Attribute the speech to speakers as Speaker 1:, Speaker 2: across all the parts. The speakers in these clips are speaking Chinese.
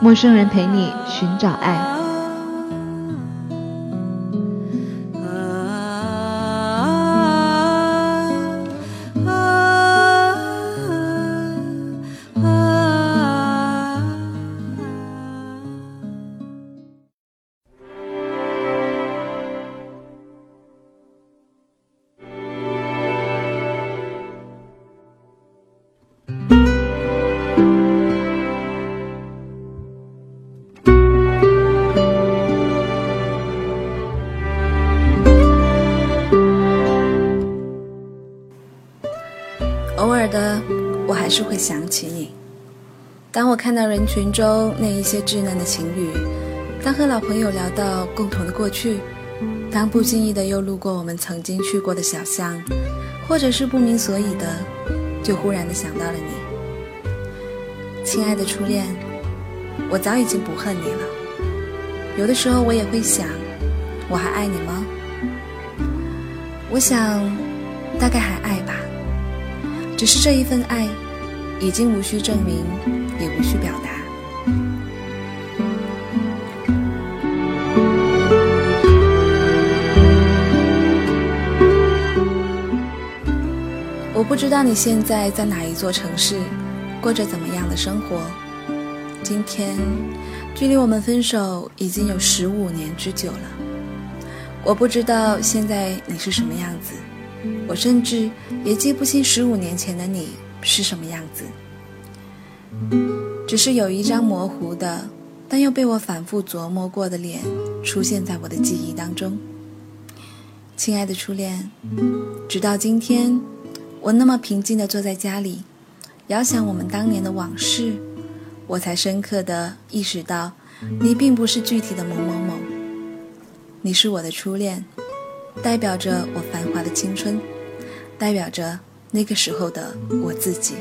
Speaker 1: 陌生人陪你寻找爱。
Speaker 2: 是会想起你。当我看到人群中那一些稚嫩的情侣，当和老朋友聊到共同的过去，当不经意的又路过我们曾经去过的小巷，或者是不明所以的，就忽然的想到了你，亲爱的初恋，我早已经不恨你了。有的时候我也会想，我还爱你吗？我想，大概还爱吧。只是这一份爱，已经无需证明，也无需表达。我不知道你现在在哪一座城市，过着怎么样的生活。今天，距离我们分手已经有十五年之久了。我不知道现在你是什么样子。我甚至也记不清十五年前的你是什么样子，只是有一张模糊的，但又被我反复琢磨过的脸出现在我的记忆当中。亲爱的初恋，直到今天，我那么平静地坐在家里，遥想我们当年的往事，我才深刻地意识到，你并不是具体的某某某，你是我的初恋。代表着我繁华的青春，代表着那个时候的我自己。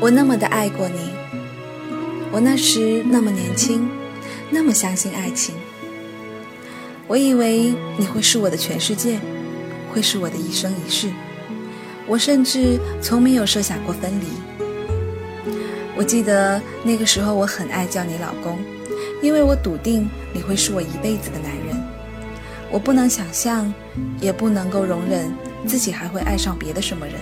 Speaker 2: 我那么的爱过你，我那时那么年轻，那么相信爱情。我以为你会是我的全世界，会是我的一生一世。我甚至从没有设想过分离。我记得那个时候，我很爱叫你老公，因为我笃定你会是我一辈子的男人。我不能想象，也不能够容忍自己还会爱上别的什么人。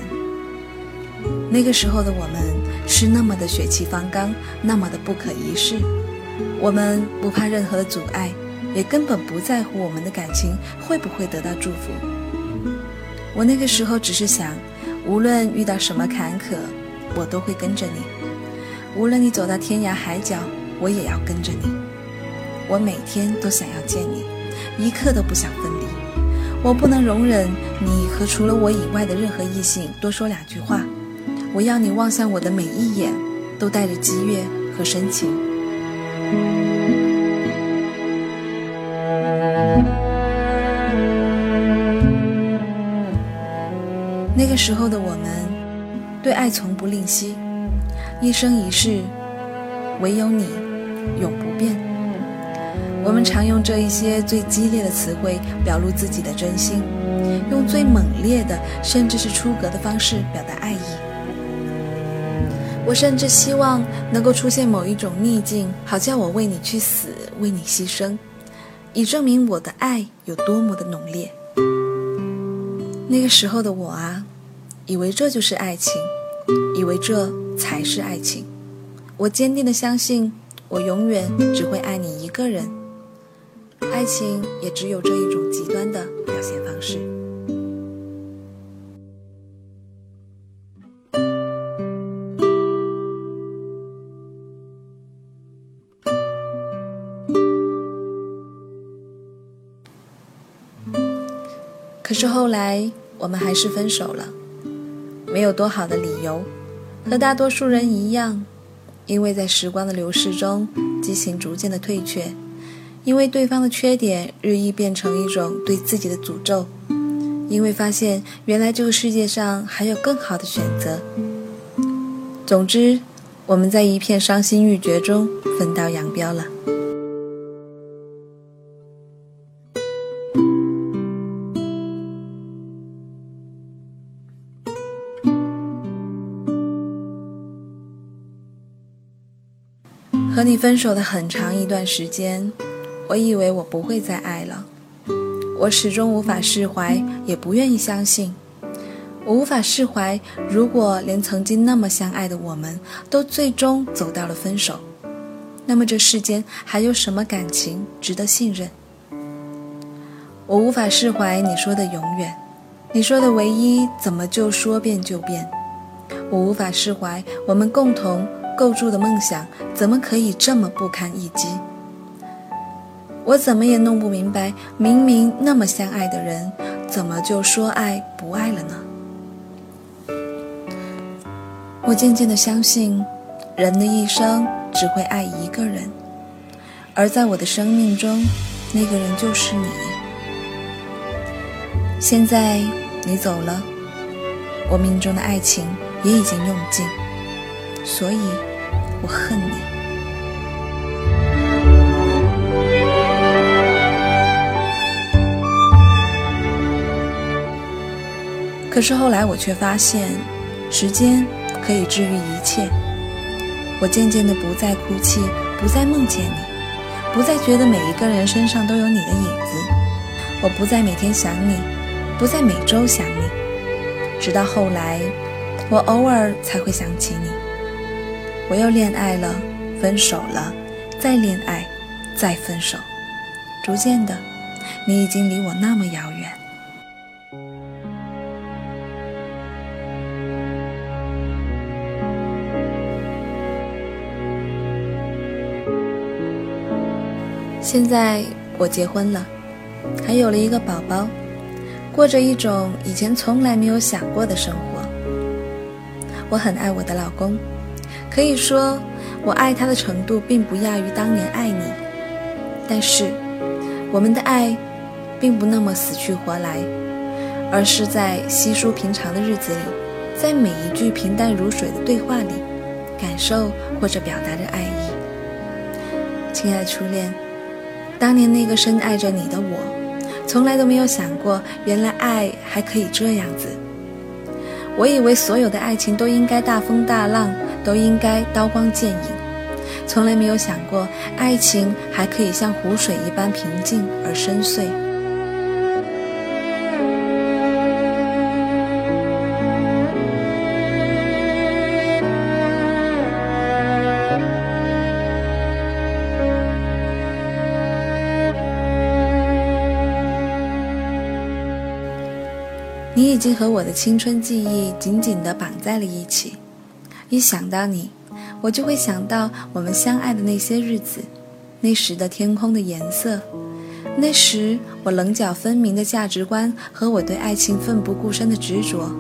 Speaker 2: 那个时候的我们是那么的血气方刚，那么的不可一世。我们不怕任何的阻碍，也根本不在乎我们的感情会不会得到祝福。我那个时候只是想，无论遇到什么坎坷，我都会跟着你。无论你走到天涯海角，我也要跟着你。我每天都想要见你，一刻都不想分离。我不能容忍你和除了我以外的任何异性多说两句话。我要你望向我的每一眼，都带着激越和深情。那个时候的我们，对爱从不吝惜。一生一世，唯有你永不变。我们常用这一些最激烈的词汇表露自己的真心，用最猛烈的，甚至是出格的方式表达爱意。我甚至希望能够出现某一种逆境，好叫我为你去死，为你牺牲，以证明我的爱有多么的浓烈。那个时候的我啊，以为这就是爱情，以为这才是爱情。我坚定的相信，我永远只会爱你一个人。爱情也只有这一种极端的表现方式。可是后来，我们还是分手了，没有多好的理由，和大多数人一样，因为在时光的流逝中，激情逐渐的退却，因为对方的缺点日益变成一种对自己的诅咒，因为发现原来这个世界上还有更好的选择。总之，我们在一片伤心欲绝中分道扬镳了。和你分手的很长一段时间，我以为我不会再爱了，我始终无法释怀，也不愿意相信。我无法释怀，如果连曾经那么相爱的我们都最终走到了分手，那么这世间还有什么感情值得信任？我无法释怀你说的永远，你说的唯一怎么就说变就变？我无法释怀我们共同。构筑的梦想怎么可以这么不堪一击？我怎么也弄不明白，明明那么相爱的人，怎么就说爱不爱了呢？我渐渐的相信，人的一生只会爱一个人，而在我的生命中，那个人就是你。现在你走了，我命中的爱情也已经用尽。所以，我恨你。可是后来我却发现，时间可以治愈一切。我渐渐的不再哭泣，不再梦见你，不再觉得每一个人身上都有你的影子。我不再每天想你，不再每周想你，直到后来，我偶尔才会想起你。我又恋爱了，分手了，再恋爱，再分手，逐渐的，你已经离我那么遥远。现在我结婚了，还有了一个宝宝，过着一种以前从来没有想过的生活。我很爱我的老公。可以说，我爱他的程度并不亚于当年爱你，但是，我们的爱，并不那么死去活来，而是在稀疏平常的日子里，在每一句平淡如水的对话里，感受或者表达着爱意。亲爱的初恋，当年那个深爱着你的我，从来都没有想过，原来爱还可以这样子。我以为所有的爱情都应该大风大浪。都应该刀光剑影，从来没有想过爱情还可以像湖水一般平静而深邃。经和我的青春记忆紧紧地绑在了一起。一想到你，我就会想到我们相爱的那些日子，那时的天空的颜色，那时我棱角分明的价值观和我对爱情奋不顾身的执着。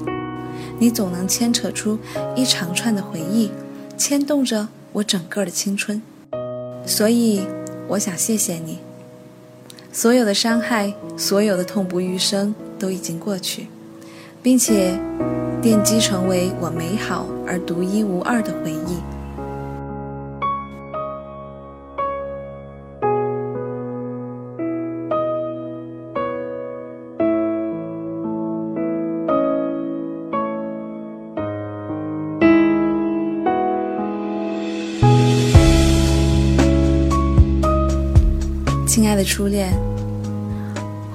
Speaker 2: 你总能牵扯出一长串的回忆，牵动着我整个的青春。所以，我想谢谢你。所有的伤害，所有的痛不欲生，都已经过去，并且。奠基成为我美好而独一无二的回忆。亲爱的初恋，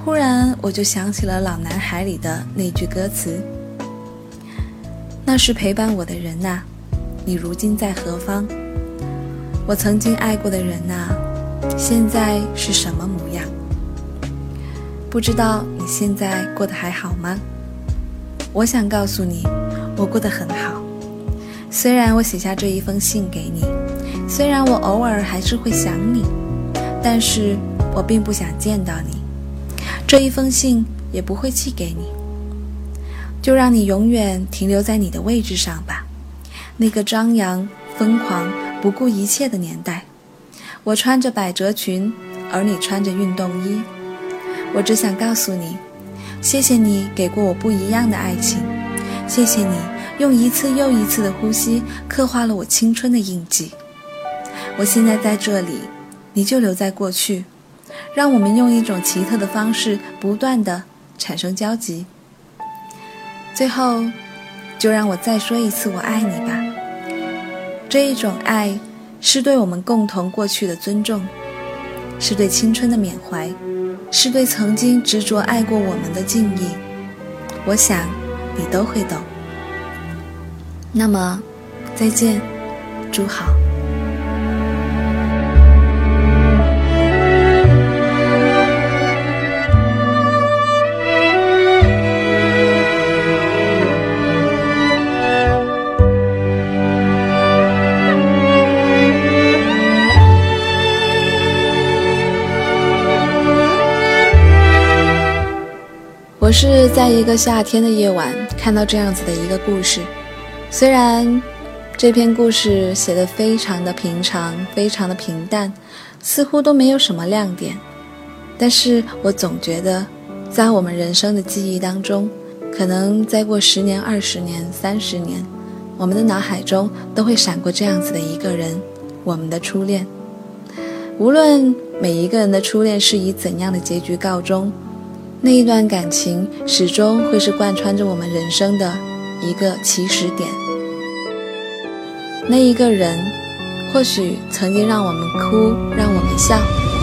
Speaker 2: 忽然我就想起了《老男孩》里的那句歌词。那是陪伴我的人呐，你如今在何方？我曾经爱过的人呐，现在是什么模样？不知道你现在过得还好吗？我想告诉你，我过得很好。虽然我写下这一封信给你，虽然我偶尔还是会想你，但是我并不想见到你。这一封信也不会寄给你。就让你永远停留在你的位置上吧。那个张扬、疯狂、不顾一切的年代，我穿着百褶裙，而你穿着运动衣。我只想告诉你，谢谢你给过我不一样的爱情，谢谢你用一次又一次的呼吸刻画了我青春的印记。我现在在这里，你就留在过去，让我们用一种奇特的方式不断的产生交集。最后，就让我再说一次“我爱你”吧。这一种爱，是对我们共同过去的尊重，是对青春的缅怀，是对曾经执着爱过我们的敬意。我想，你都会懂。那么，再见，祝好。我是在一个夏天的夜晚看到这样子的一个故事，虽然这篇故事写的非常的平常，非常的平淡，似乎都没有什么亮点，但是我总觉得，在我们人生的记忆当中，可能再过十年、二十年、三十年，我们的脑海中都会闪过这样子的一个人，我们的初恋。无论每一个人的初恋是以怎样的结局告终。那一段感情始终会是贯穿着我们人生的一个起始点。那一个人，或许曾经让我们哭，让我们笑，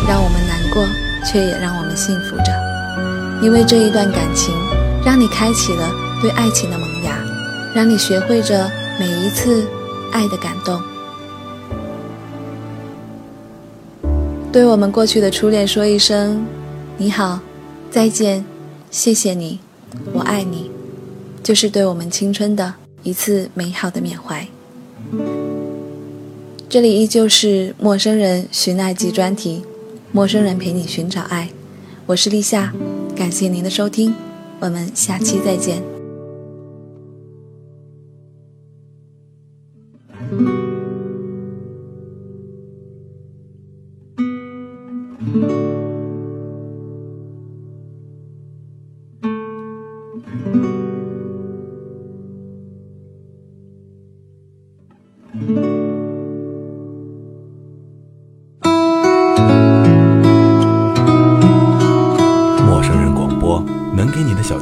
Speaker 2: 让我们难过，却也让我们幸福着。因为这一段感情，让你开启了对爱情的萌芽，让你学会着每一次爱的感动。对我们过去的初恋说一声你好。再见，谢谢你，我爱你，就是对我们青春的一次美好的缅怀。这里依旧是陌生人寻爱记专题，陌生人陪你寻找爱，我是立夏，感谢您的收听，我们下期再见。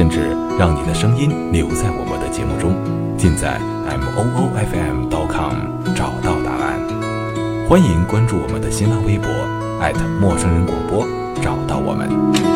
Speaker 3: 甚至让你的声音留在我们的节目中，尽在 m o o f m dot com 找到答案。欢迎关注我们的新浪微博陌生人广播，找到我们。